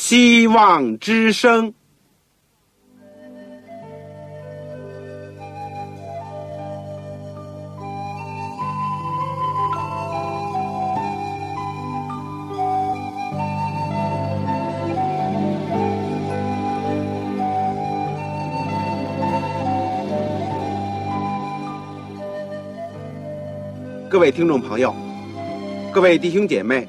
希望之声。各位听众朋友，各位弟兄姐妹，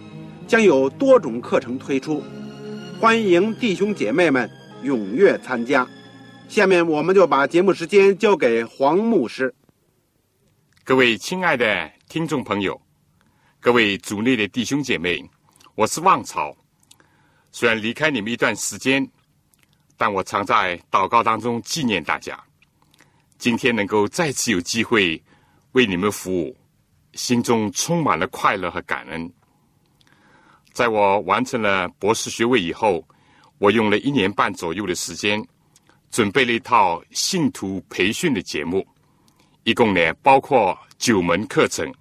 将有多种课程推出，欢迎弟兄姐妹们踊跃参加。下面我们就把节目时间交给黄牧师。各位亲爱的听众朋友，各位组内的弟兄姐妹，我是旺草。虽然离开你们一段时间，但我常在祷告当中纪念大家。今天能够再次有机会为你们服务。心中充满了快乐和感恩。在我完成了博士学位以后，我用了一年半左右的时间，准备了一套信徒培训的节目，一共呢包括九门课程，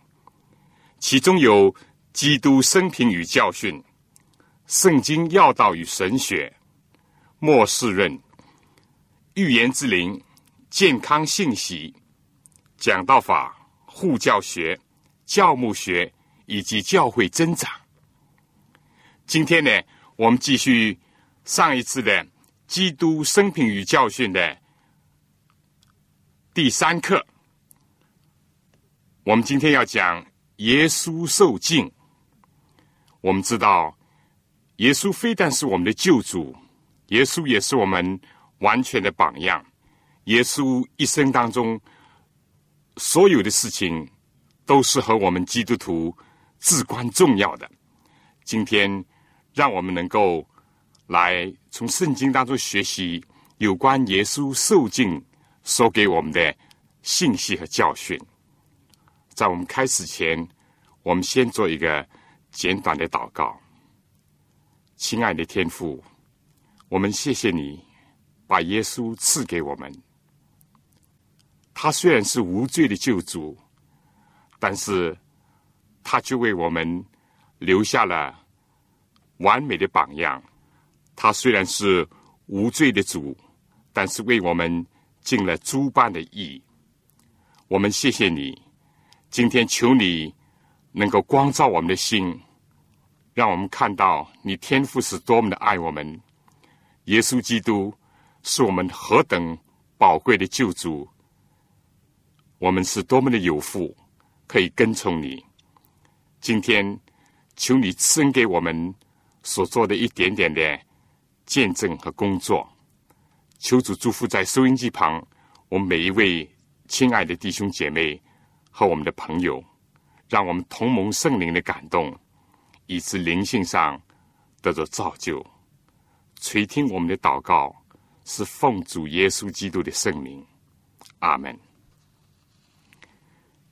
其中有基督生平与教训、圣经要道与神学、末世论、预言之灵、健康信息、讲道法、护教学。教牧学以及教会增长。今天呢，我们继续上一次的基督生平与教训的第三课。我们今天要讲耶稣受敬。我们知道，耶稣非但是我们的救主，耶稣也是我们完全的榜样。耶稣一生当中所有的事情。都是和我们基督徒至关重要的。今天，让我们能够来从圣经当中学习有关耶稣受尽所给我们的信息和教训。在我们开始前，我们先做一个简短的祷告。亲爱的天父，我们谢谢你把耶稣赐给我们。他虽然是无罪的救主。但是，他却为我们留下了完美的榜样。他虽然是无罪的主，但是为我们尽了诸般的义。我们谢谢你，今天求你能够光照我们的心，让我们看到你天赋是多么的爱我们。耶稣基督是我们何等宝贵的救主，我们是多么的有福。可以跟从你。今天，求你赐给我们所做的一点点的见证和工作。求主祝福在收音机旁我们每一位亲爱的弟兄姐妹和我们的朋友，让我们同盟圣灵的感动，以致灵性上得着造就。垂听我们的祷告，是奉主耶稣基督的圣名。阿门。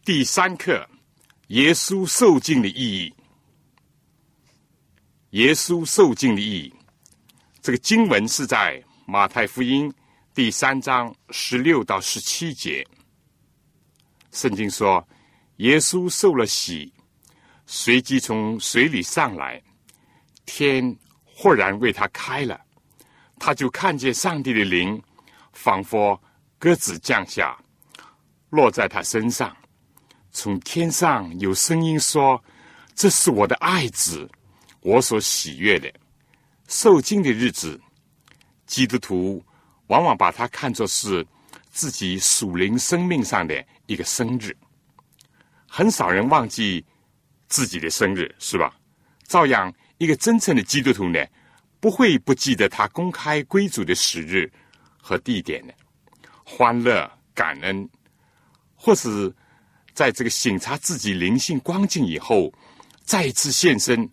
第三课：耶稣受尽的意义。耶稣受尽的意义，这个经文是在马太福音第三章十六到十七节。圣经说，耶稣受了洗，随即从水里上来，天忽然为他开了，他就看见上帝的灵，仿佛鸽子降下，落在他身上。从天上有声音说：“这是我的爱子，我所喜悦的。”受惊的日子，基督徒往往把它看作是自己属灵生命上的一个生日。很少人忘记自己的生日，是吧？照样，一个真正的基督徒呢，不会不记得他公开归主的时日和地点的。欢乐、感恩，或是。在这个醒察自己灵性光景以后，再次现身，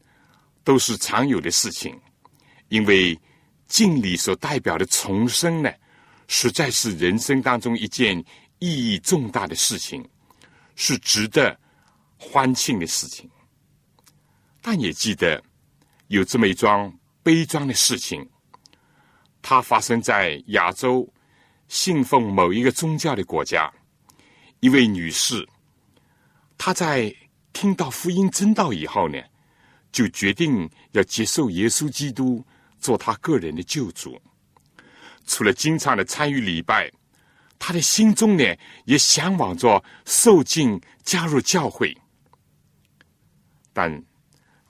都是常有的事情。因为敬礼所代表的重生呢，实在是人生当中一件意义重大的事情，是值得欢庆的事情。但也记得有这么一桩悲壮的事情，它发生在亚洲信奉某一个宗教的国家，一位女士，她在听到福音真道以后呢。就决定要接受耶稣基督做他个人的救主。除了经常的参与礼拜，他的心中呢也向往着受尽加入教会。但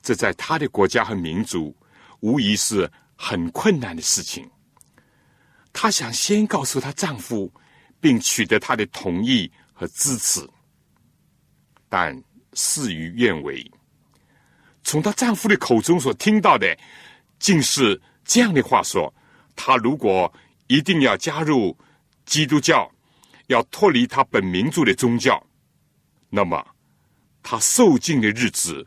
这在他的国家和民族无疑是很困难的事情。她想先告诉她丈夫，并取得他的同意和支持，但事与愿违。从她丈夫的口中所听到的，竟是这样的话：说，她如果一定要加入基督教，要脱离她本民族的宗教，那么她受尽的日子，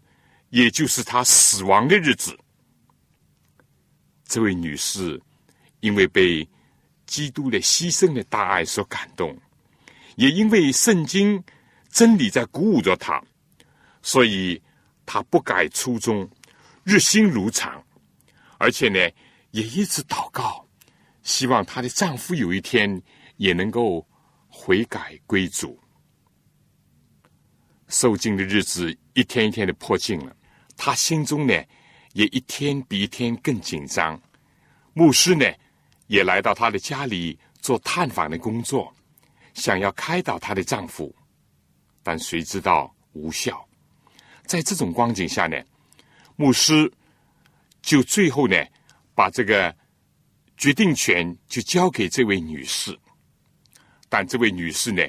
也就是她死亡的日子。这位女士因为被基督的牺牲的大爱所感动，也因为圣经真理在鼓舞着她，所以。她不改初衷，日心如常，而且呢，也一直祷告，希望她的丈夫有一天也能够悔改归主。受尽的日子一天一天的迫近了，她心中呢也一天比一天更紧张。牧师呢也来到她的家里做探访的工作，想要开导她的丈夫，但谁知道无效。在这种光景下呢，牧师就最后呢，把这个决定权就交给这位女士。但这位女士呢，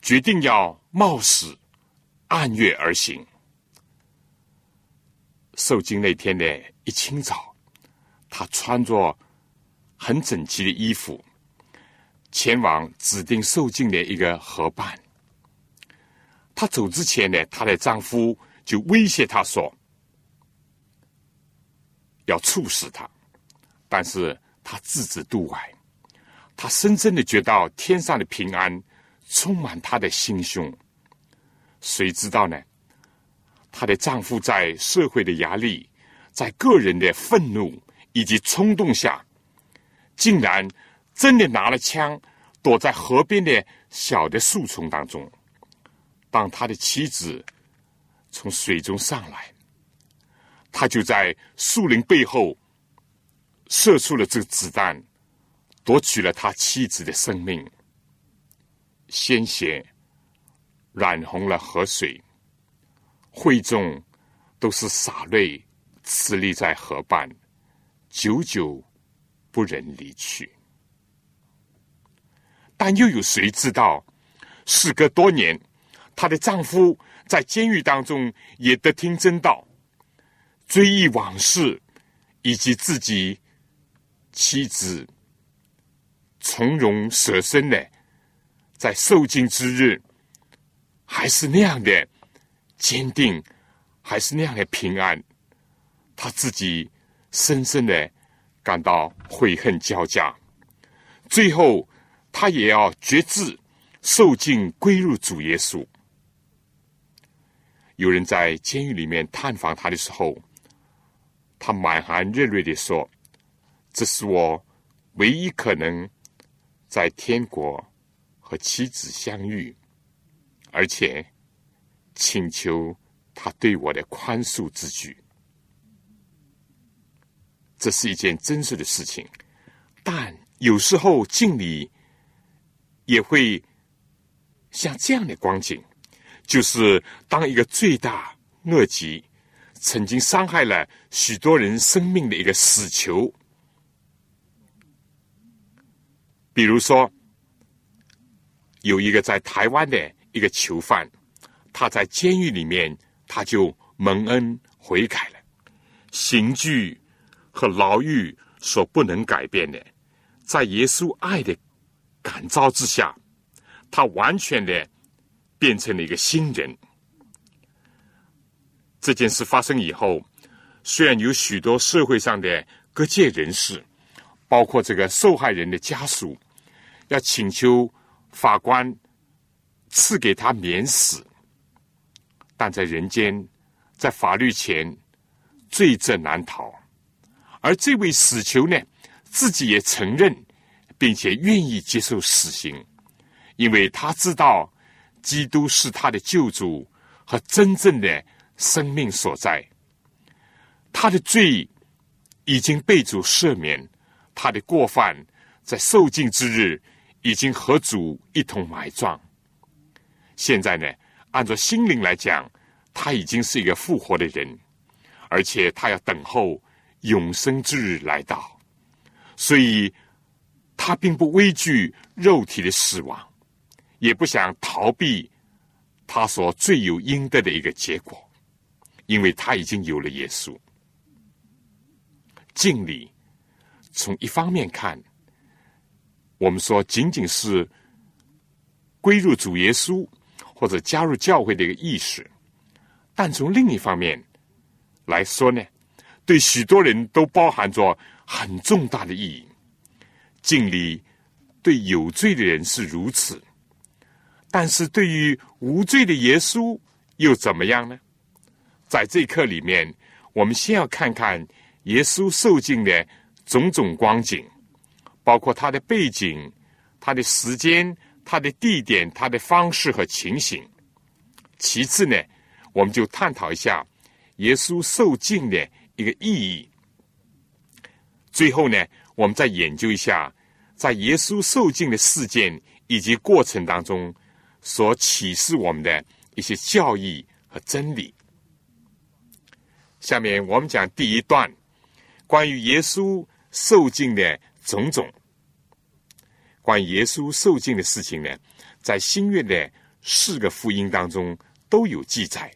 决定要冒死按月而行。受惊那天的一清早，她穿着很整齐的衣服，前往指定受惊的一个河畔。她走之前呢，她的丈夫。就威胁他说：“要处死他。”但是他置之度外。他深深的觉到天上的平安充满他的心胸。谁知道呢？她的丈夫在社会的压力、在个人的愤怒以及冲动下，竟然真的拿了枪，躲在河边的小的树丛当中。当他的妻子。从水中上来，他就在树林背后射出了这个子弹，夺取了他妻子的生命。鲜血染红了河水，会众都是洒泪，矗立在河畔，久久不忍离去。但又有谁知道，事隔多年，她的丈夫。在监狱当中也得听真道，追忆往事，以及自己妻子从容舍身的，在受尽之日，还是那样的坚定，还是那样的平安，他自己深深的感到悔恨交加。最后，他也要决志受尽归入主耶稣。有人在监狱里面探访他的时候，他满含热泪的说：“这是我唯一可能在天国和妻子相遇，而且请求他对我的宽恕之举。”这是一件真实的事情，但有时候敬礼也会像这样的光景。就是当一个罪大恶极、曾经伤害了许多人生命的一个死囚，比如说有一个在台湾的一个囚犯，他在监狱里面他就蒙恩悔改了。刑具和牢狱所不能改变的，在耶稣爱的感召之下，他完全的。变成了一个新人。这件事发生以后，虽然有许多社会上的各界人士，包括这个受害人的家属，要请求法官赐给他免死。但在人间，在法律前，罪责难逃。而这位死囚呢，自己也承认，并且愿意接受死刑，因为他知道基督是他的救主和真正的生命所在。他的罪已经被主赦免，他的过犯在受尽之日已经和主一同埋葬。现在呢，按照心灵来讲，他已经是一个复活的人，而且他要等候。永生之日来到，所以他并不畏惧肉体的死亡，也不想逃避他所罪有应得的一个结果，因为他已经有了耶稣。敬礼，从一方面看，我们说仅仅是归入主耶稣或者加入教会的一个意识，但从另一方面来说呢？对许多人都包含着很重大的意义。敬礼对有罪的人是如此，但是对于无罪的耶稣又怎么样呢？在这一课里面，我们先要看看耶稣受尽的种种光景，包括他的背景、他的时间、他的地点、他的方式和情形。其次呢，我们就探讨一下耶稣受尽的。一个意义。最后呢，我们再研究一下，在耶稣受尽的事件以及过程当中，所启示我们的一些教义和真理。下面我们讲第一段，关于耶稣受尽的种种。关于耶稣受尽的事情呢，在新约的四个福音当中都有记载，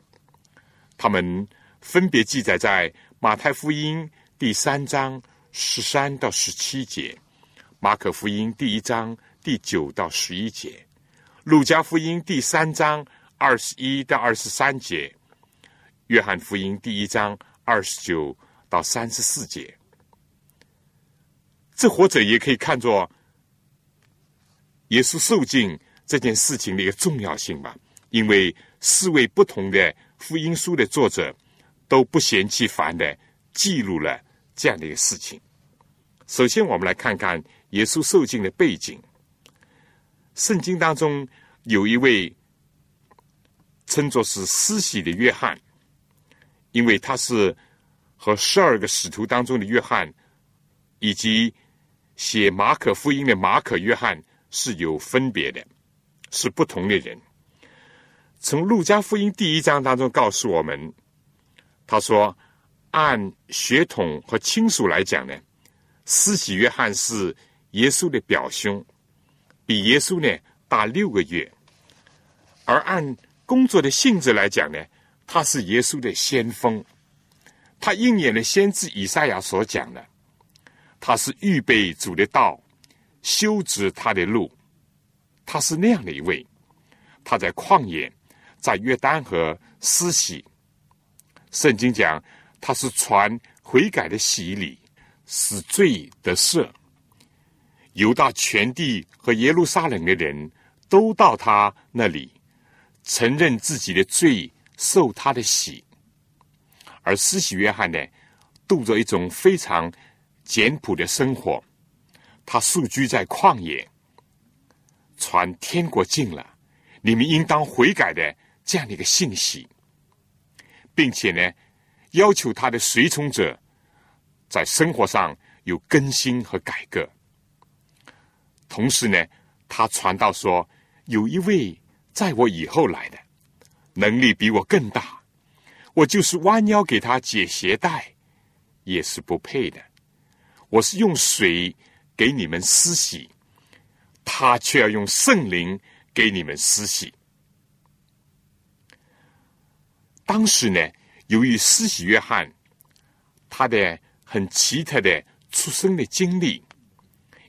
他们分别记载在。马太福音第三章十三到十七节，马可福音第一章第九到十一节，路加福音第三章二十一到二十三节，约翰福音第一章二十九到三十四节。这或者也可以看作耶稣受尽这件事情的一个重要性吧，因为四位不同的福音书的作者。都不嫌弃烦的记录了这样的一个事情。首先，我们来看看耶稣受尽的背景。圣经当中有一位称作是施洗的约翰，因为他是和十二个使徒当中的约翰，以及写马可福音的马可约翰是有分别的，是不同的人。从路加福音第一章当中告诉我们。他说：“按血统和亲属来讲呢，施洗约翰是耶稣的表兄，比耶稣呢大六个月；而按工作的性质来讲呢，他是耶稣的先锋。他应验了先知以赛亚所讲的，他是预备主的道，修直他的路。他是那样的一位。他在旷野，在约旦河施洗。”圣经讲，他是传悔改的洗礼，使罪得赦。犹大全地和耶路撒冷的人都到他那里，承认自己的罪，受他的洗。而施洗约翰呢，度着一种非常简朴的生活，他宿居在旷野，传天国近了，你们应当悔改的这样的一个信息。并且呢，要求他的随从者在生活上有更新和改革。同时呢，他传道说，有一位在我以后来的，能力比我更大，我就是弯腰给他解鞋带，也是不配的。我是用水给你们施洗，他却要用圣灵给你们施洗。当时呢，由于施洗约翰他的很奇特的出生的经历，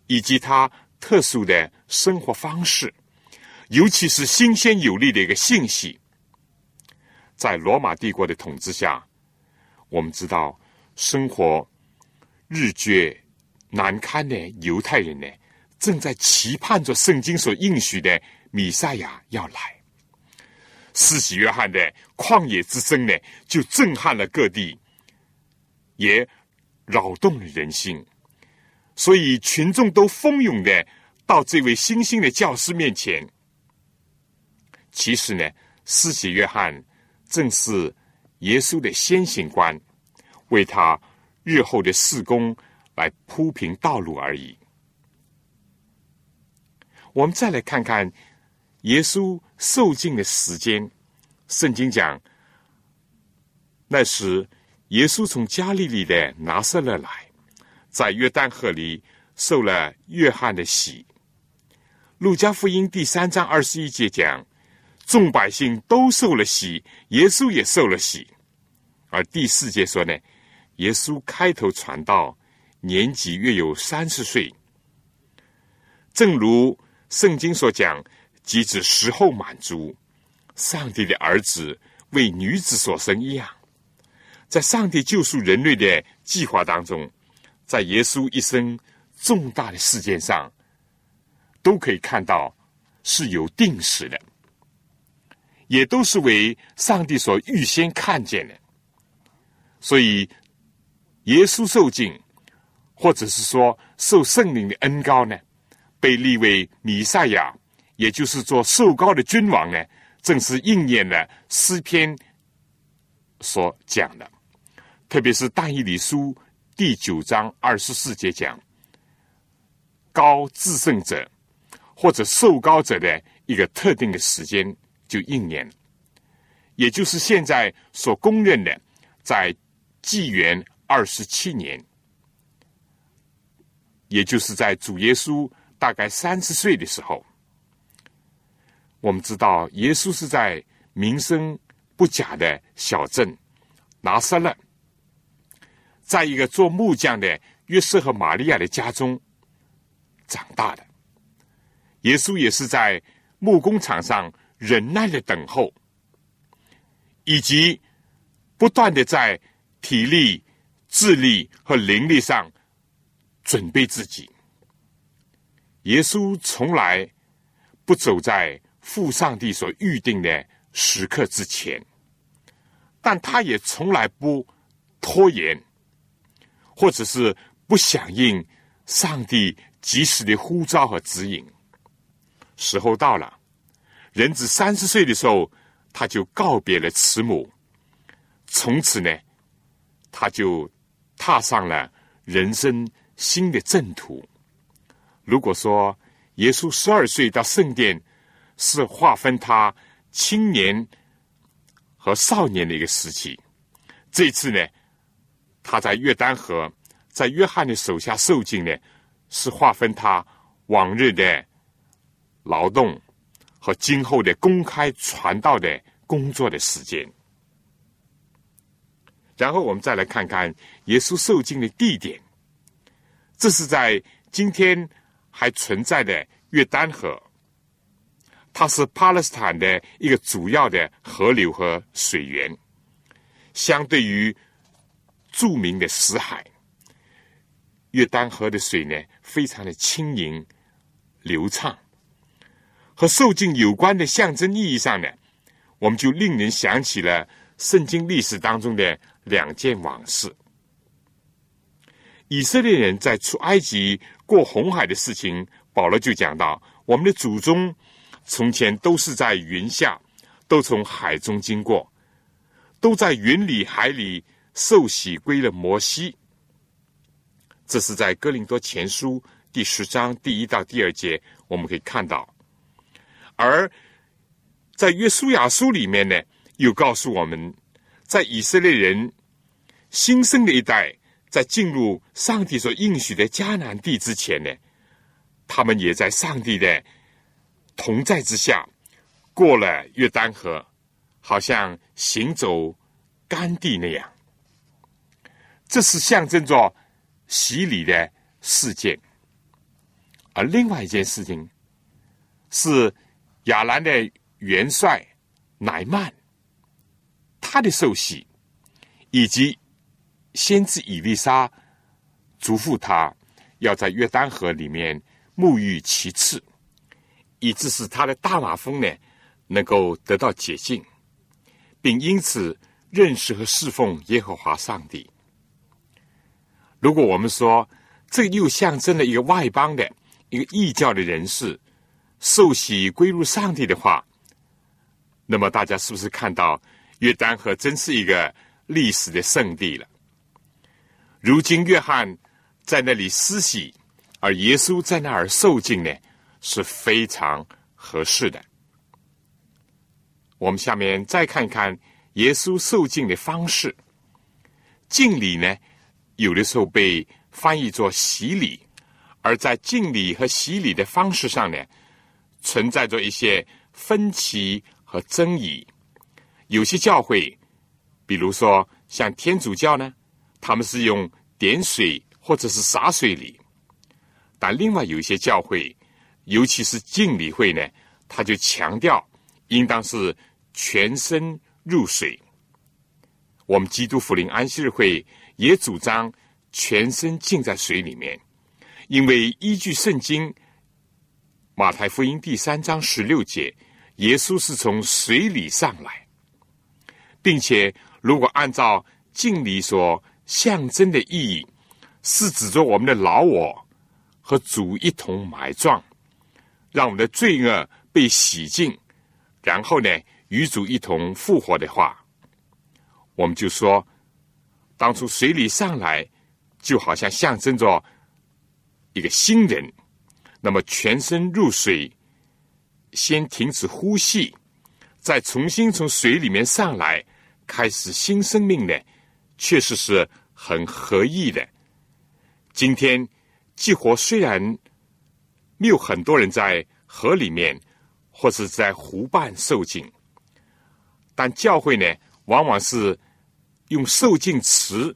以及他特殊的生活方式，尤其是新鲜有力的一个信息，在罗马帝国的统治下，我们知道生活日觉难堪的犹太人呢，正在期盼着圣经所应许的弥赛亚要来。施洗约翰的旷野之声呢，就震撼了各地，也扰动了人心，所以群众都蜂拥的到这位新兴的教师面前。其实呢，施洗约翰正是耶稣的先行官，为他日后的事工来铺平道路而已。我们再来看看耶稣受尽的时间。圣经讲，那时耶稣从加利利的拿撒勒来，在约旦河里受了约翰的洗。路加福音第三章二十一节讲。众百姓都受了洗，耶稣也受了洗。而第四节说呢，耶稣开头传道，年纪约有三十岁。正如圣经所讲，即指时候满足，上帝的儿子为女子所生一样，在上帝救赎人类的计划当中，在耶稣一生重大的事件上，都可以看到是有定时的。也都是为上帝所预先看见的，所以耶稣受尽，或者是说受圣灵的恩高呢，被立为弥赛亚，也就是做受高的君王呢，正是应验了诗篇所讲的，特别是大义理书第九章二十四节讲，高至圣者或者受高者的一个特定的时间。就应验，也就是现在所公认的，在纪元二十七年，也就是在主耶稣大概三十岁的时候，我们知道耶稣是在名声不假的小镇拿撒勒，在一个做木匠的约瑟和玛利亚的家中长大的。耶稣也是在木工厂上。忍耐的等候，以及不断的在体力、智力和灵力上准备自己。耶稣从来不走在父上帝所预定的时刻之前，但他也从来不拖延，或者是不响应上帝及时的呼召和指引。时候到了。人子三十岁的时候，他就告别了慈母，从此呢，他就踏上了人生新的正途。如果说耶稣十二岁到圣殿是划分他青年和少年的一个时期，这次呢，他在约旦河，在约翰的手下受尽呢，是划分他往日的劳动。和今后的公开传道的工作的时间，然后我们再来看看耶稣受尽的地点。这是在今天还存在的约旦河，它是巴勒斯坦的一个主要的河流和水源。相对于著名的死海，约旦河的水呢，非常的轻盈流畅。和受尽有关的象征意义上呢，我们就令人想起了圣经历史当中的两件往事。以色列人在出埃及过红海的事情，保罗就讲到：我们的祖宗从前都是在云下，都从海中经过，都在云里海里受洗归了摩西。这是在哥林多前书第十章第一到第二节，我们可以看到。而在约书亚书里面呢，又告诉我们，在以色列人新生的一代，在进入上帝所应许的迦南地之前呢，他们也在上帝的同在之下过了约旦河，好像行走干地那样。这是象征着洗礼的事件。而另外一件事情是。亚兰的元帅乃曼，他的受洗，以及先知以利沙嘱咐他要在约旦河里面沐浴其次，以致使他的大马蜂呢能够得到解禁，并因此认识和侍奉耶和华上帝。如果我们说这又象征了一个外邦的一个异教的人士受洗归入上帝的话，那么大家是不是看到约旦河真是一个历史的圣地了？如今约翰在那里施洗，而耶稣在那儿受敬呢，是非常合适的。我们下面再看看耶稣受敬的方式。敬礼呢，有的时候被翻译作洗礼，而在敬礼和洗礼的方式上呢，存在着一些分歧和争议。有些教会，比如说像天主教呢，他们是用点水或者是洒水礼；但另外有一些教会，尤其是敬礼会呢，他就强调应当是。全身入水，我们基督福临安息日会也主张全身浸在水里面，因为依据圣经马太福音第三章十六节，耶稣是从水里上来，并且如果按照敬礼所象征的意义，是指着我们的老我和主一同埋葬，让我们的罪恶被洗净，然后呢？与主一同复活的话，我们就说，当初水里上来，就好像象征着一个新人。那么全身入水，先停止呼吸，再重新从水里面上来，开始新生命呢，确实是很合意的。今天，激活虽然没有很多人在河里面或是在湖畔受浸。但教会呢，往往是用受浸池，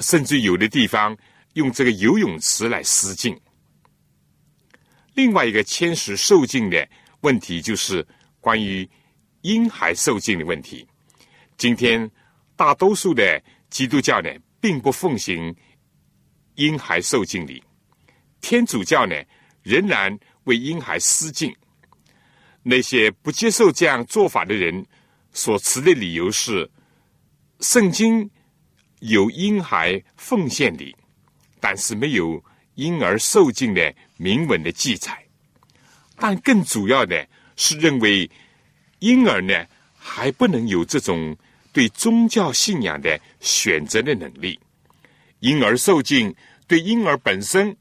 甚至有的地方用这个游泳池来施浸。另外一个牵涉受浸的问题，就是关于婴孩受浸的问题。今天大多数的基督教呢，并不奉行婴孩受浸礼；天主教呢，仍然为婴孩施浸。那些不接受这样做法的人。所持的理由是，圣经有婴孩奉献礼，但是没有婴儿受尽的明文的记载。但更主要的是认为，婴儿呢还不能有这种对宗教信仰的选择的能力。婴儿受尽对婴儿本身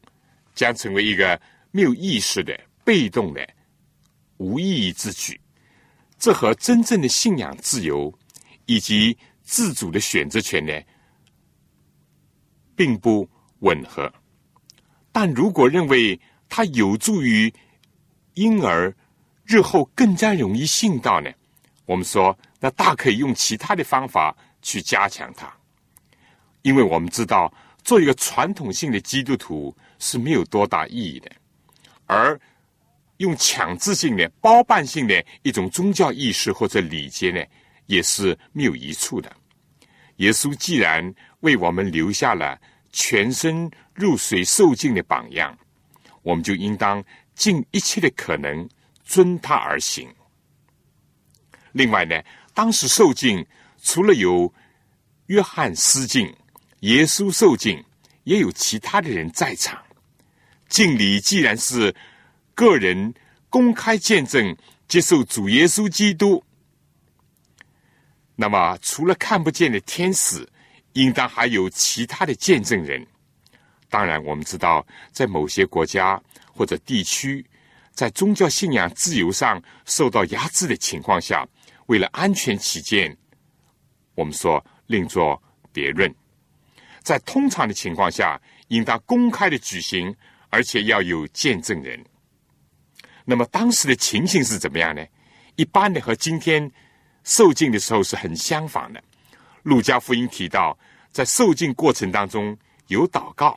将成为一个没有意识的、被动的、无意义之举。这和真正的信仰自由以及自主的选择权呢，并不吻合。但如果认为它有助于婴儿日后更加容易信道呢，我们说那大可以用其他的方法去加强它。因为我们知道，做一个传统性的基督徒是没有多大意义的，而。用强制性的、包办性的一种宗教意识或者礼节呢，也是没有益处的。耶稣既然为我们留下了全身入水受尽的榜样，我们就应当尽一切的可能遵他而行。另外呢，当时受尽除了有约翰施敬、耶稣受敬，也有其他的人在场。敬礼既然是。个人公开见证接受主耶稣基督，那么除了看不见的天使，应当还有其他的见证人。当然，我们知道，在某些国家或者地区，在宗教信仰自由上受到压制的情况下，为了安全起见，我们说另作别论。在通常的情况下，应当公开的举行，而且要有见证人。那么当时的情形是怎么样呢？一般的和今天受尽的时候是很相仿的。路加福音提到，在受尽过程当中有祷告。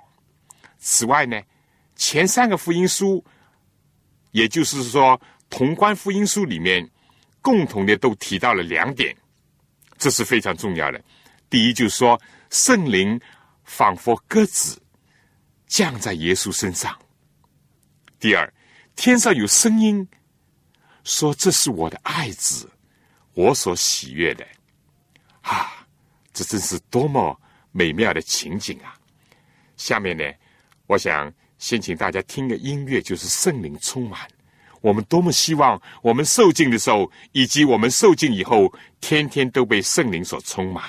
此外呢，前三个福音书，也就是说同关福音书里面，共同的都提到了两点，这是非常重要的。第一就是说，圣灵仿佛鸽子降在耶稣身上。第二，天上有声音说：“这是我的爱子，我所喜悦的。”啊，这真是多么美妙的情景啊！下面呢，我想先请大家听个音乐，就是圣灵充满。我们多么希望我们受尽的时候，以及我们受尽以后，天天都被圣灵所充满。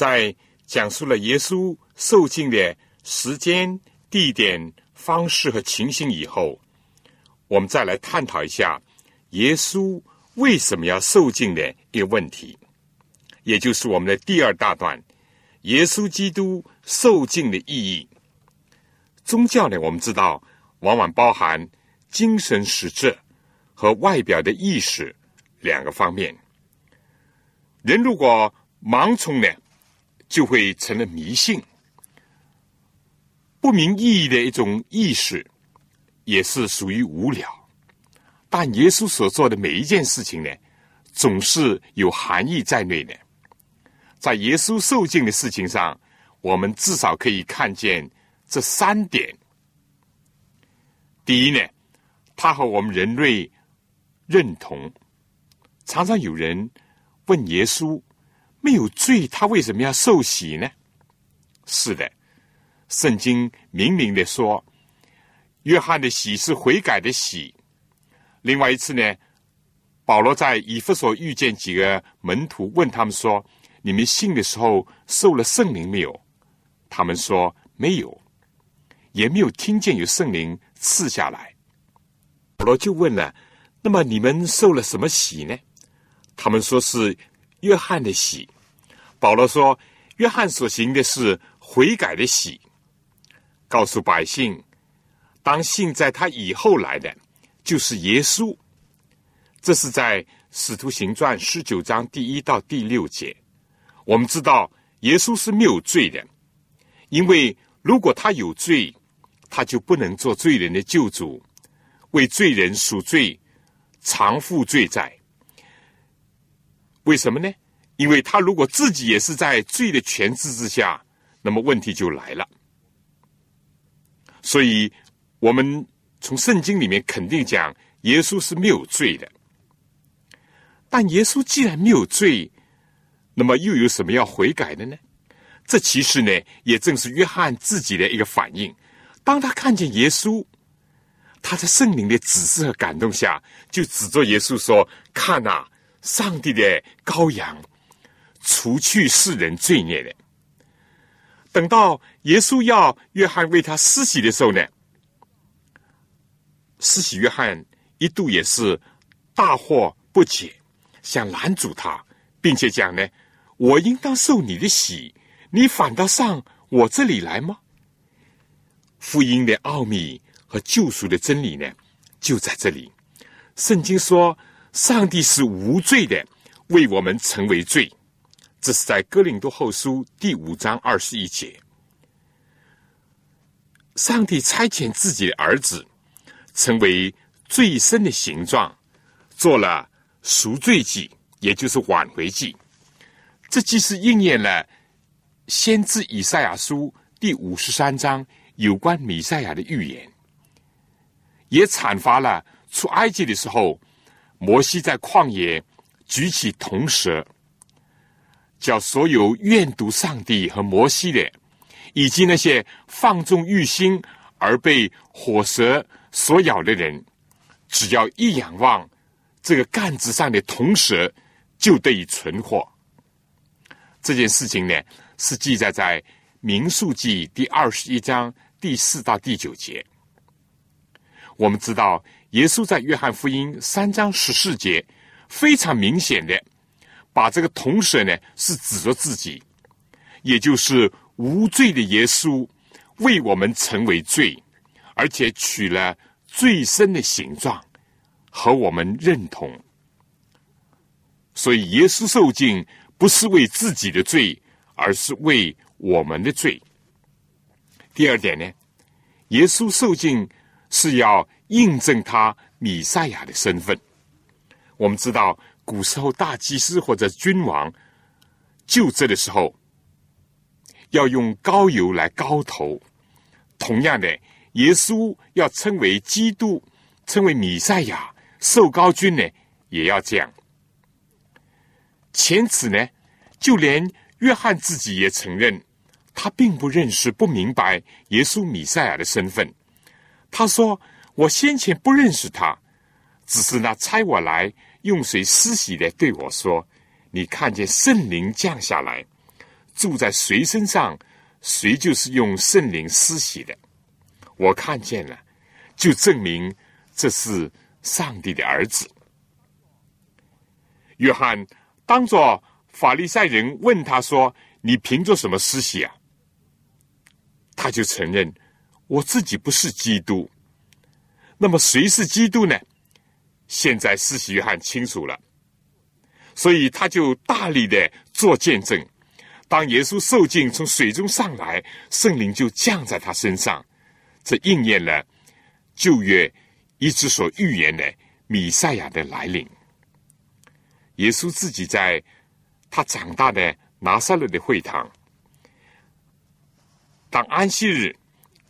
在讲述了耶稣受尽的时间、地点、方式和情形以后，我们再来探讨一下耶稣为什么要受尽的一个问题，也就是我们的第二大段：耶稣基督受尽的意义。宗教呢，我们知道往往包含精神实质和外表的意识两个方面。人如果盲从呢？就会成了迷信，不明意义的一种意识，也是属于无聊。但耶稣所做的每一件事情呢，总是有含义在内的。在耶稣受尽的事情上，我们至少可以看见这三点：第一呢，他和我们人类认同。常常有人问耶稣。没有罪，他为什么要受洗呢？是的，圣经明明的说，约翰的喜是悔改的喜。另外一次呢，保罗在以弗所遇见几个门徒，问他们说：“你们信的时候受了圣灵没有？”他们说：“没有，也没有听见有圣灵赐下来。”保罗就问了：“那么你们受了什么洗呢？他们说是约翰的喜。保罗说，约翰所行的是悔改的喜，告诉百姓，当信在他以后来的就是耶稣。这是在《使徒行传》十九章第一到第六节。我们知道耶稣是没有罪的，因为如果他有罪，他就不能做罪人的救主，为罪人赎罪。偿付罪债，为什么呢？因为他如果自己也是在罪的权制之下，那么问题就来了。所以，我们从圣经里面肯定讲，耶稣是没有罪的。但耶稣既然没有罪，那么又有什么要悔改的呢？这其实呢，也正是约翰自己的一个反应。当他看见耶稣。他在圣灵的指示和感动下，就指着耶稣说：“看呐，上帝的羔羊，除去世人罪孽的。”等到耶稣要约翰为他施洗的时候呢，施洗约翰一度也是大惑不解，想拦阻他，并且讲呢：“我应当受你的洗，你反倒上我这里来吗？”福音的奥秘。和救赎的真理呢，就在这里。圣经说，上帝是无罪的，为我们成为罪。这是在哥林多后书第五章二十一节。上帝差遣自己的儿子，成为最深的形状，做了赎罪祭，也就是挽回祭。这既是应验了先知以赛亚书第五十三章有关弥赛亚的预言。也阐发了出埃及的时候，摩西在旷野举起铜蛇，叫所有愿读上帝和摩西的，以及那些放纵欲心而被火蛇所咬的人，只要一仰望这个杆子上的铜蛇，就得以存活。这件事情呢，是记载在民数记第二十一章第四到第九节。我们知道，耶稣在约翰福音三章十四节非常明显的把这个铜蛇呢是指着自己，也就是无罪的耶稣为我们成为罪，而且取了最深的形状和我们认同。所以，耶稣受尽不是为自己的罪，而是为我们的罪。第二点呢，耶稣受尽。是要印证他米赛亚的身份。我们知道，古时候大祭司或者君王就职的时候，要用膏油来膏头。同样的，耶稣要称为基督，称为米赛亚，受膏君呢，也要这样。前此呢，就连约翰自己也承认，他并不认识、不明白耶稣米赛亚的身份。他说：“我先前不认识他，只是那差我来用水施洗的对我说：‘你看见圣灵降下来，住在谁身上，谁就是用圣灵施洗的。’我看见了，就证明这是上帝的儿子。”约翰当着法利赛人问他说：“你凭着什么施洗啊？”他就承认。我自己不是基督，那么谁是基督呢？现在施洗约翰清楚了，所以他就大力的做见证。当耶稣受尽从水中上来，圣灵就降在他身上，这应验了旧约一直所预言的米赛亚的来临。耶稣自己在他长大的拿撒勒的会堂，当安息日。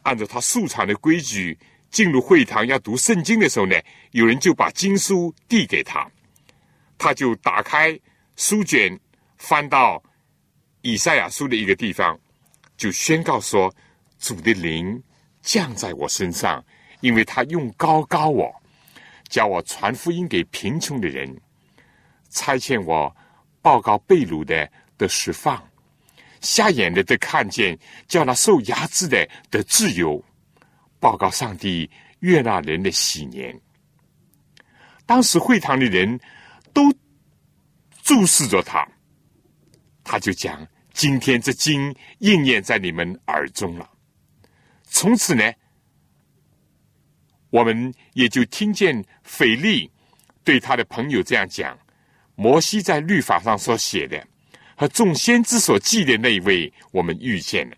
按照他素常的规矩，进入会堂要读圣经的时候呢，有人就把经书递给他，他就打开书卷，翻到以赛亚书的一个地方，就宣告说：“主的灵降在我身上，因为他用高高我，叫我传福音给贫穷的人，差遣我报告被掳的的释放。”瞎眼的的看见，叫那受压制的的自由，报告上帝悦纳人的喜年。当时会堂的人都注视着他，他就讲：“今天这经应验在你们耳中了。”从此呢，我们也就听见腓力对他的朋友这样讲：“摩西在律法上所写的，和众先知所记的那一位，我们遇见了。”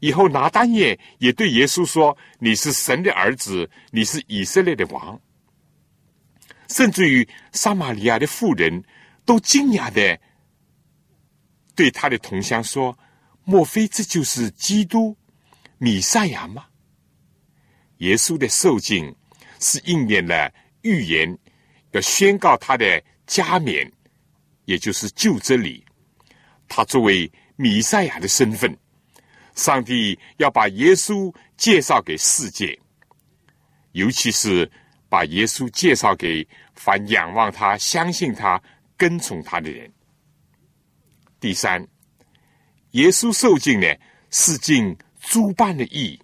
以后拿单叶也对耶稣说：“你是神的儿子，你是以色列的王。”甚至于撒玛利亚的妇人都惊讶的对他的同乡说：“莫非这就是基督米赛亚吗？”耶稣的受尽是应验了预言，要宣告他的加冕，也就是救这里。他作为米赛亚的身份，上帝要把耶稣介绍给世界，尤其是。把耶稣介绍给凡仰望他、相信他、跟从他的人。第三，耶稣受尽呢是尽诸般的义，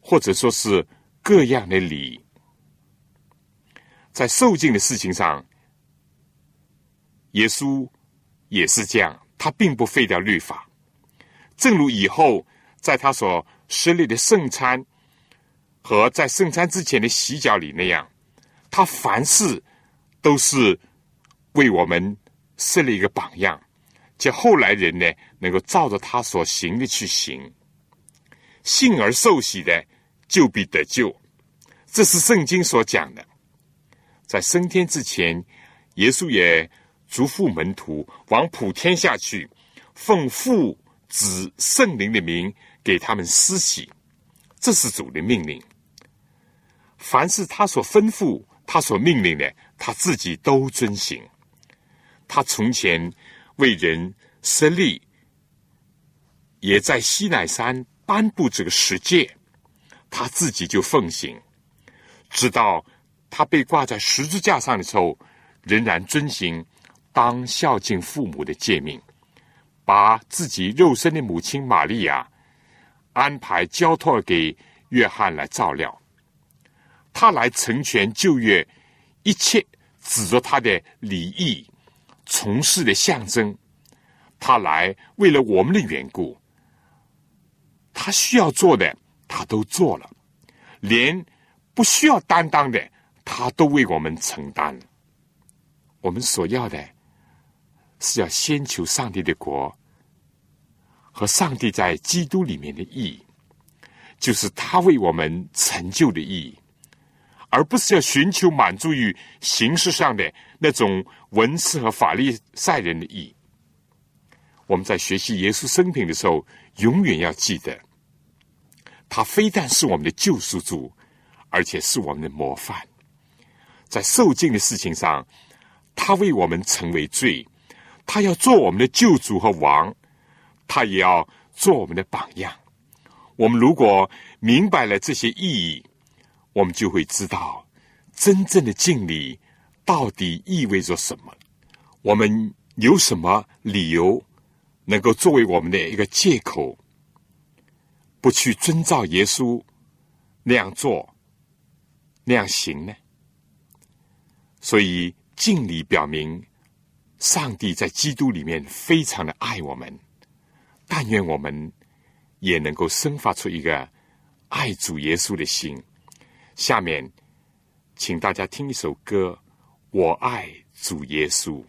或者说是各样的礼。在受尽的事情上，耶稣也是这样，他并不废掉律法。正如以后在他所设立的圣餐。和在圣餐之前的洗脚礼那样，他凡事都是为我们设立一个榜样，叫后来人呢能够照着他所行的去行。信而受洗的，就必得救。这是圣经所讲的。在升天之前，耶稣也嘱咐门徒往普天下去，奉父、子、圣灵的名给他们施洗。这是主的命令。凡是他所吩咐、他所命令的，他自己都遵行。他从前为人设立，也在西乃山颁布这个世界，他自己就奉行。直到他被挂在十字架上的时候，仍然遵行当孝敬父母的诫命，把自己肉身的母亲玛利亚安排交托给约翰来照料。他来成全旧约一切指着他的礼义从事的象征，他来为了我们的缘故，他需要做的他都做了，连不需要担当的他都为我们承担。我们所要的是要先求上帝的国和上帝在基督里面的义，就是他为我们成就的意义。而不是要寻求满足于形式上的那种文字和法律赛人的意。我们在学习耶稣生平的时候，永远要记得，他非但是我们的救赎主，而且是我们的模范。在受尽的事情上，他为我们成为罪，他要做我们的救主和王，他也要做我们的榜样。我们如果明白了这些意义，我们就会知道，真正的敬礼到底意味着什么。我们有什么理由能够作为我们的一个借口，不去遵照耶稣那样做、那样行呢？所以敬礼表明，上帝在基督里面非常的爱我们。但愿我们也能够生发出一个爱主耶稣的心。下面，请大家听一首歌，《我爱主耶稣》。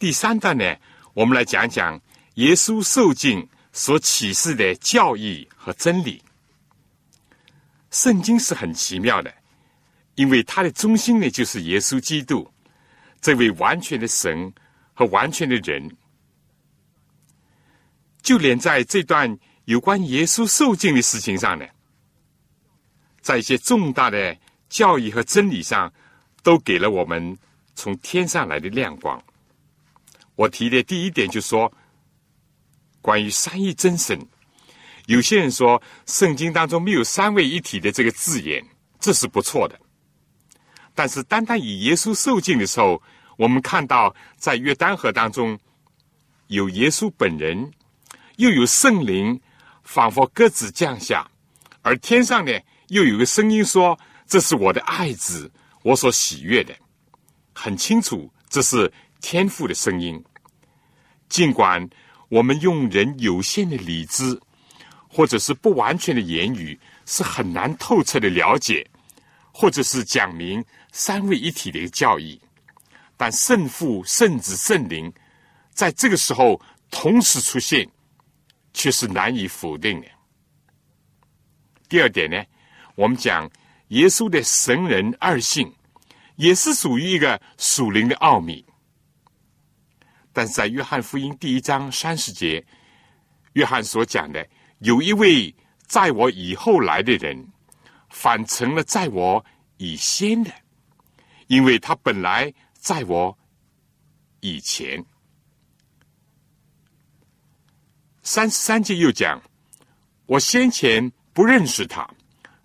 第三段呢，我们来讲讲耶稣受尽所启示的教义和真理。圣经是很奇妙的，因为它的中心呢就是耶稣基督，这位完全的神和完全的人。就连在这段有关耶稣受尽的事情上呢，在一些重大的教义和真理上，都给了我们从天上来的亮光。我提的第一点就说，关于三一真神，有些人说圣经当中没有三位一体的这个字眼，这是不错的。但是单单以耶稣受尽的时候，我们看到在约旦河当中有耶稣本人，又有圣灵，仿佛鸽子降下，而天上呢又有个声音说：“这是我的爱子，我所喜悦的。”很清楚，这是天父的声音。尽管我们用人有限的理智，或者是不完全的言语，是很难透彻的了解，或者是讲明三位一体的一个教义，但圣父、圣子、圣灵在这个时候同时出现，却是难以否定的。第二点呢，我们讲耶稣的神人二性，也是属于一个属灵的奥秘。但是在约翰福音第一章三十节，约翰所讲的，有一位在我以后来的人，反成了在我以先的，因为他本来在我以前。三十三节又讲，我先前不认识他，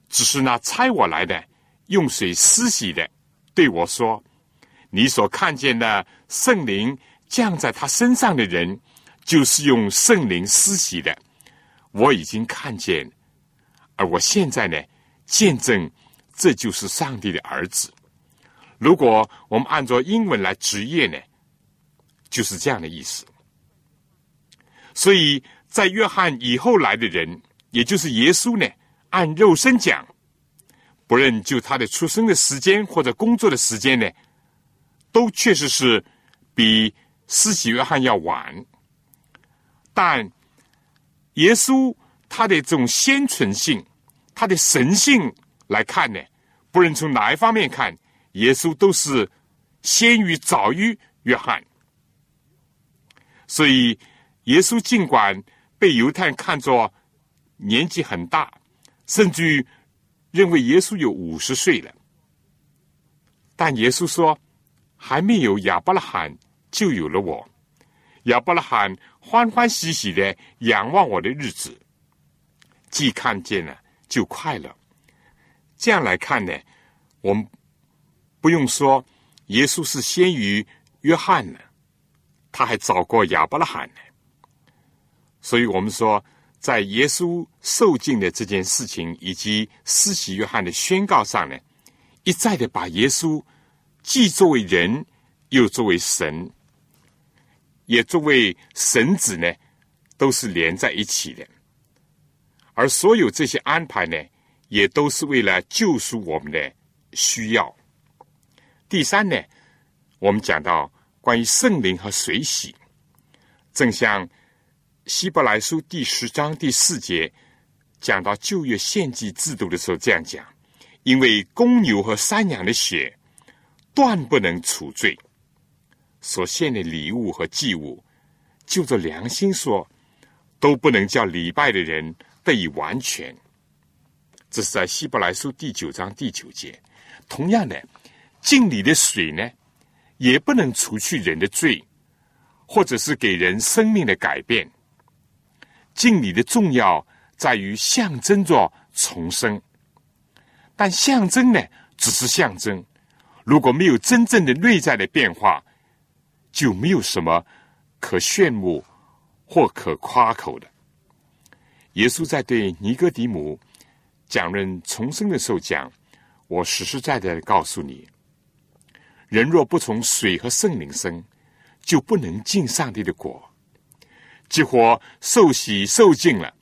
只是那差我来的用水施洗的对我说：“你所看见的圣灵。”降在他身上的人，就是用圣灵施洗的。我已经看见，而我现在呢，见证这就是上帝的儿子。如果我们按照英文来直译呢，就是这样的意思。所以在约翰以后来的人，也就是耶稣呢，按肉身讲，不论就他的出生的时间或者工作的时间呢，都确实是比。施洗约翰要晚，但耶稣他的这种先存性、他的神性来看呢，不论从哪一方面看，耶稣都是先于早于约翰。所以，耶稣尽管被犹太人看作年纪很大，甚至于认为耶稣有五十岁了，但耶稣说还没有亚伯拉罕。就有了我，亚伯拉罕欢欢喜喜的仰望我的日子，既看见了就快乐。这样来看呢，我们不用说耶稣是先于约翰呢，他还早过亚伯拉罕呢。所以我们说，在耶稣受尽的这件事情以及施洗约翰的宣告上呢，一再的把耶稣既作为人，又作为神。也作为神子呢，都是连在一起的，而所有这些安排呢，也都是为了救赎我们的需要。第三呢，我们讲到关于圣灵和水洗，正像希伯来书第十章第四节讲到旧约献祭制度的时候这样讲：因为公牛和山羊的血断不能除罪。所献的礼物和祭物，就着良心说，都不能叫礼拜的人得以完全。这是在希伯来书第九章第九节。同样的，敬礼的水呢，也不能除去人的罪，或者是给人生命的改变。敬礼的重要在于象征着重生，但象征呢，只是象征，如果没有真正的内在的变化。就没有什么可炫目或可夸口的。耶稣在对尼哥底母讲论重生的时候讲：“我实实在在的告诉你，人若不从水和圣灵生，就不能进上帝的国。即或受洗受尽了，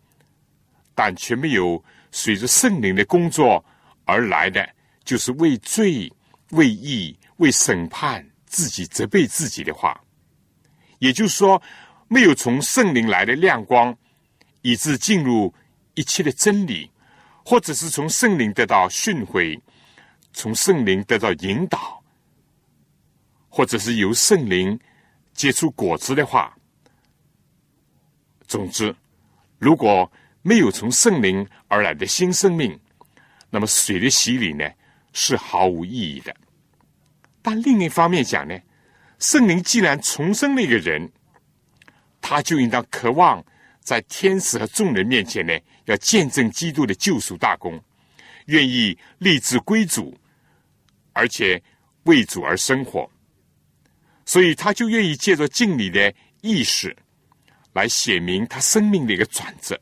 但却没有随着圣灵的工作而来的，就是为罪、为义、为审判。”自己责备自己的话，也就是说，没有从圣灵来的亮光，以致进入一切的真理，或者是从圣灵得到训诲，从圣灵得到引导，或者是由圣灵结出果子的话，总之，如果没有从圣灵而来的新生命，那么水的洗礼呢是毫无意义的。但另一方面讲呢，圣灵既然重生了一个人，他就应当渴望在天使和众人面前呢，要见证基督的救赎大功，愿意立志归主，而且为主而生活。所以他就愿意借着敬礼的意识，来写明他生命的一个转折，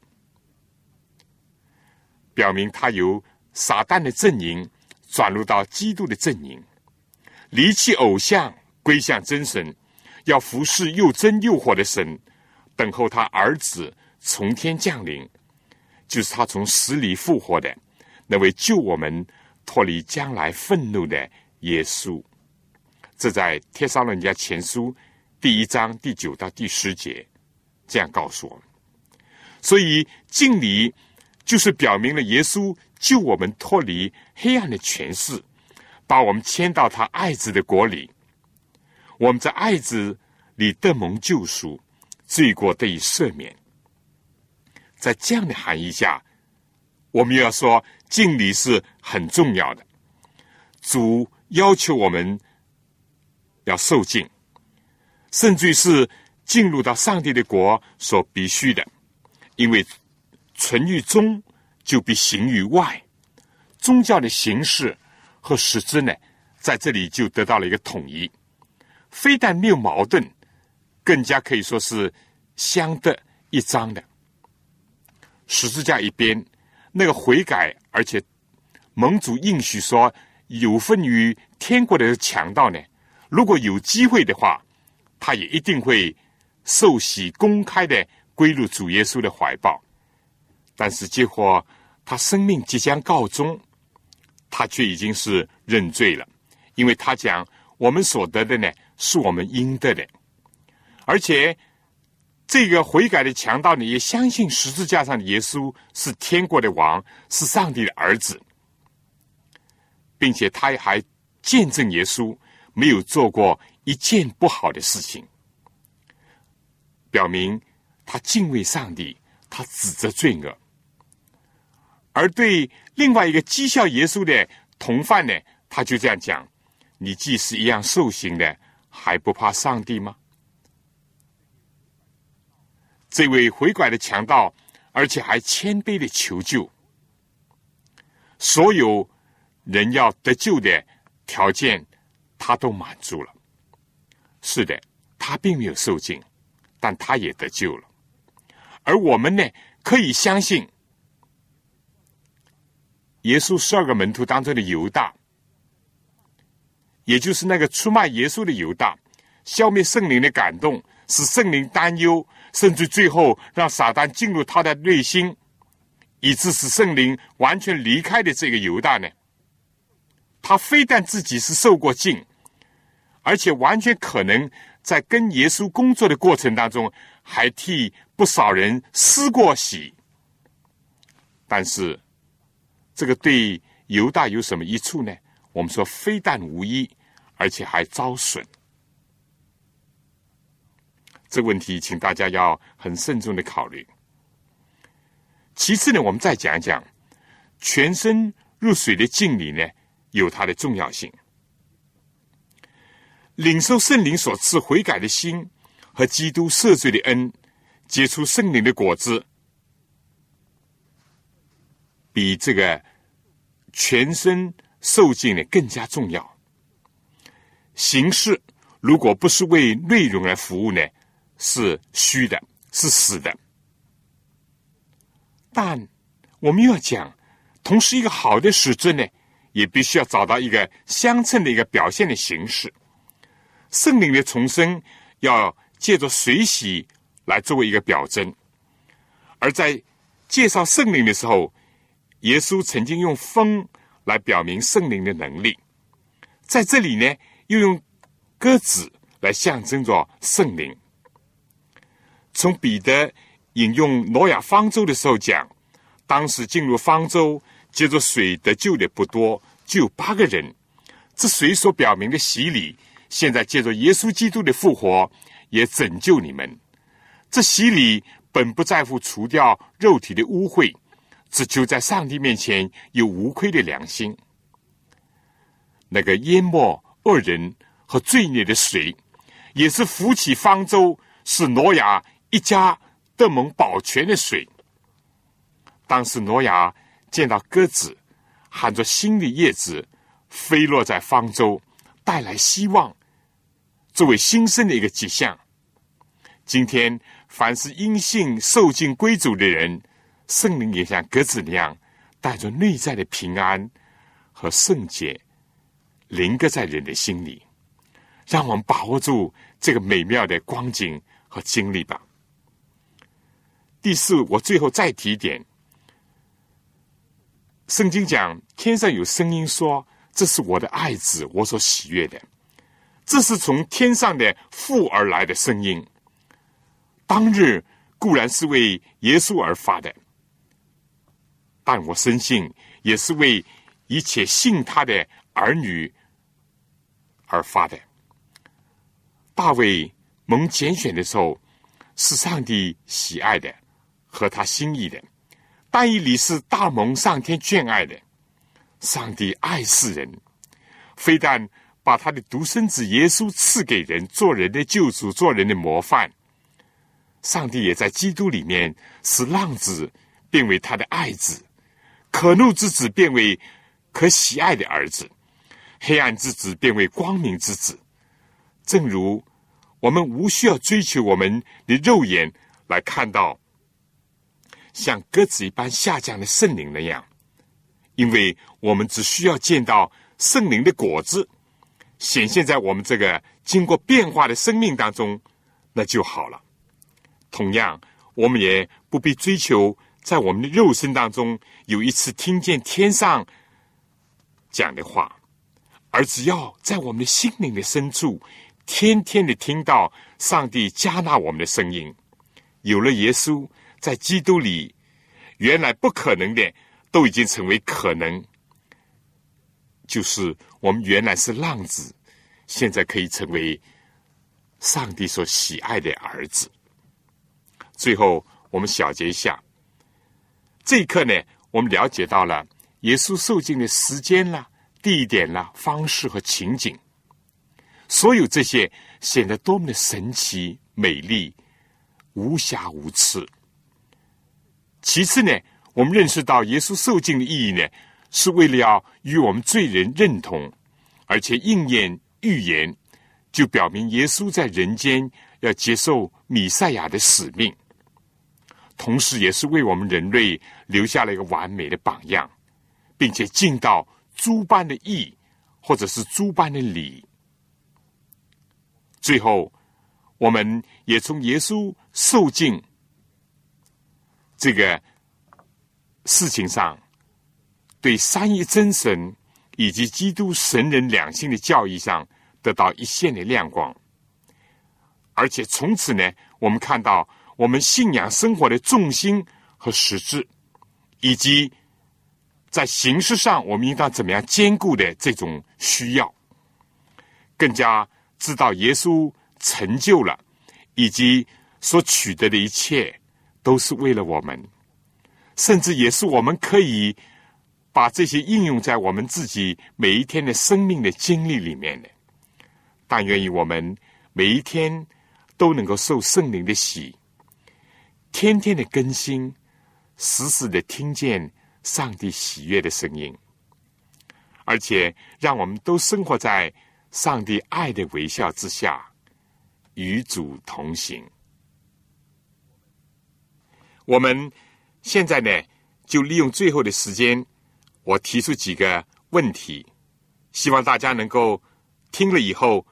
表明他由撒旦的阵营转入到基督的阵营。离弃偶像，归向真神，要服侍又真又活的神，等候他儿子从天降临，就是他从死里复活的那位救我们脱离将来愤怒的耶稣。这在《帖撒罗尼迦前书》第一章第九到第十节这样告诉我们。所以敬礼就是表明了耶稣救我们脱离黑暗的权势。把我们迁到他爱子的国里，我们在爱子里得蒙救赎，罪过得以赦免。在这样的含义下，我们要说敬礼是很重要的。主要求我们要受敬，甚至于是进入到上帝的国所必须的，因为存于中就必行于外，宗教的形式。和实质呢，在这里就得到了一个统一，非但没有矛盾，更加可以说是相得益彰的。十字架一边，那个悔改而且盟主应许说有份于天国的强盗呢，如果有机会的话，他也一定会受洗公开的归入主耶稣的怀抱。但是结果他生命即将告终。他却已经是认罪了，因为他讲我们所得的呢，是我们应得的，而且这个悔改的强盗呢，也相信十字架上的耶稣是天国的王，是上帝的儿子，并且他还见证耶稣没有做过一件不好的事情，表明他敬畏上帝，他指责罪恶。而对另外一个讥笑耶稣的同犯呢，他就这样讲：“你既是一样受刑的，还不怕上帝吗？”这位回拐的强盗，而且还谦卑的求救，所有人要得救的条件，他都满足了。是的，他并没有受尽，但他也得救了。而我们呢，可以相信。耶稣十二个门徒当中的犹大，也就是那个出卖耶稣的犹大，消灭圣灵的感动，使圣灵担忧，甚至最后让撒旦进入他的内心，以致使圣灵完全离开的这个犹大呢？他非但自己是受过禁，而且完全可能在跟耶稣工作的过程当中，还替不少人施过洗，但是。这个对犹大有什么益处呢？我们说非但无益，而且还遭损。这个问题，请大家要很慎重的考虑。其次呢，我们再讲一讲全身入水的敬礼呢，有它的重要性。领受圣灵所赐悔改的心和基督赦罪的恩，结出圣灵的果子，比这个。全身受尽呢更加重要。形式如果不是为内容而服务呢，是虚的，是死的。但我们又要讲，同时一个好的实质呢，也必须要找到一个相称的一个表现的形式。圣灵的重生要借着水洗来作为一个表征，而在介绍圣灵的时候。耶稣曾经用风来表明圣灵的能力，在这里呢，又用鸽子来象征着圣灵。从彼得引用挪亚方舟的时候讲，当时进入方舟接着水得救的不多，就有八个人。这水所表明的洗礼，现在借着耶稣基督的复活，也拯救你们。这洗礼本不在乎除掉肉体的污秽，只求在上帝面前有无愧的良心。那个淹没恶人和罪孽的水，也是浮起方舟，使挪亚一家得蒙保全的水。当时挪亚见到鸽子含着新的叶子飞落在方舟，带来希望，作为新生的一个迹象。今天，凡是因信受尽归主的人，圣灵也像鸽子那样，带着内在的平安和圣洁。灵搁在人的心里，让我们把握住这个美妙的光景和经历吧。第四，我最后再提一点：圣经讲天上有声音说：“这是我的爱子，我所喜悦的。”这是从天上的父而来的声音。当日固然是为耶稣而发的，但我深信也是为一切信他的儿女。而发的，大卫蒙拣选的时候，是上帝喜爱的，和他心意的；但以理是大蒙上天眷爱的。上帝爱世人，非但把他的独生子耶稣赐给人，做人的救主，做人的模范。上帝也在基督里面使浪子变为他的爱子，可怒之子变为可喜爱的儿子。黑暗之子变为光明之子，正如我们无需要追求我们的肉眼来看到像鸽子一般下降的圣灵那样，因为我们只需要见到圣灵的果子显现在我们这个经过变化的生命当中，那就好了。同样，我们也不必追求在我们的肉身当中有一次听见天上讲的话。而只要在我们的心灵的深处，天天的听到上帝加纳我们的声音，有了耶稣在基督里，原来不可能的都已经成为可能。就是我们原来是浪子，现在可以成为上帝所喜爱的儿子。最后，我们小结一下，这一刻呢，我们了解到了耶稣受尽的时间啦。地点啦、方式和情景，所有这些显得多么的神奇、美丽、无瑕无疵。其次呢，我们认识到耶稣受尽的意义呢，是为了要与我们罪人认同，而且应验预言，就表明耶稣在人间要接受米赛亚的使命，同时也是为我们人类留下了一个完美的榜样，并且尽到。诸般的义，或者是诸般的礼，最后，我们也从耶稣受尽这个事情上，对三一真神以及基督神人两性的教义上得到一线的亮光，而且从此呢，我们看到我们信仰生活的重心和实质，以及。在形式上，我们应当怎么样兼顾的这种需要，更加知道耶稣成就了，以及所取得的一切都是为了我们，甚至也是我们可以把这些应用在我们自己每一天的生命的经历里面的。但愿意我们每一天都能够受圣灵的喜，天天的更新，时时的听见。上帝喜悦的声音，而且让我们都生活在上帝爱的微笑之下，与主同行。我们现在呢，就利用最后的时间，我提出几个问题，希望大家能够听了以后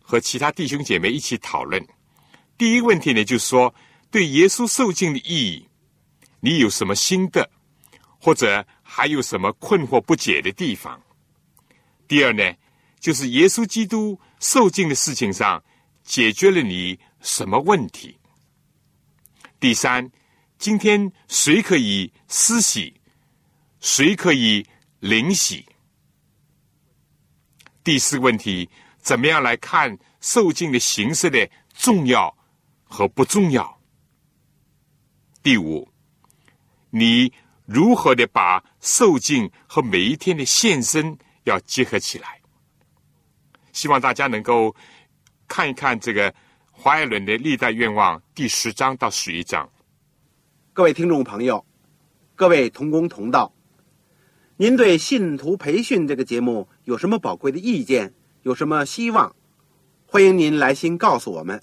和其他弟兄姐妹一起讨论。第一个问题呢，就是说对耶稣受尽的意义。你有什么心得，或者还有什么困惑不解的地方？第二呢，就是耶稣基督受尽的事情上，解决了你什么问题？第三，今天谁可以施洗？谁可以灵洗？第四个问题，怎么样来看受尽的形式的重要和不重要？第五，你如何的把受尽和每一天的献身要结合起来？希望大家能够看一看这个华爱伦的历代愿望第十章到十一章。各位听众朋友，各位同工同道，您对信徒培训这个节目有什么宝贵的意见？有什么希望？欢迎您来信告诉我们，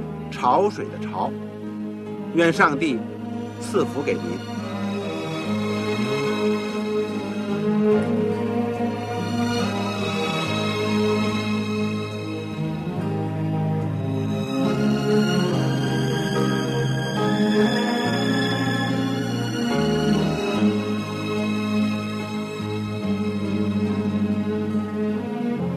潮水的潮愿上帝赐福给您。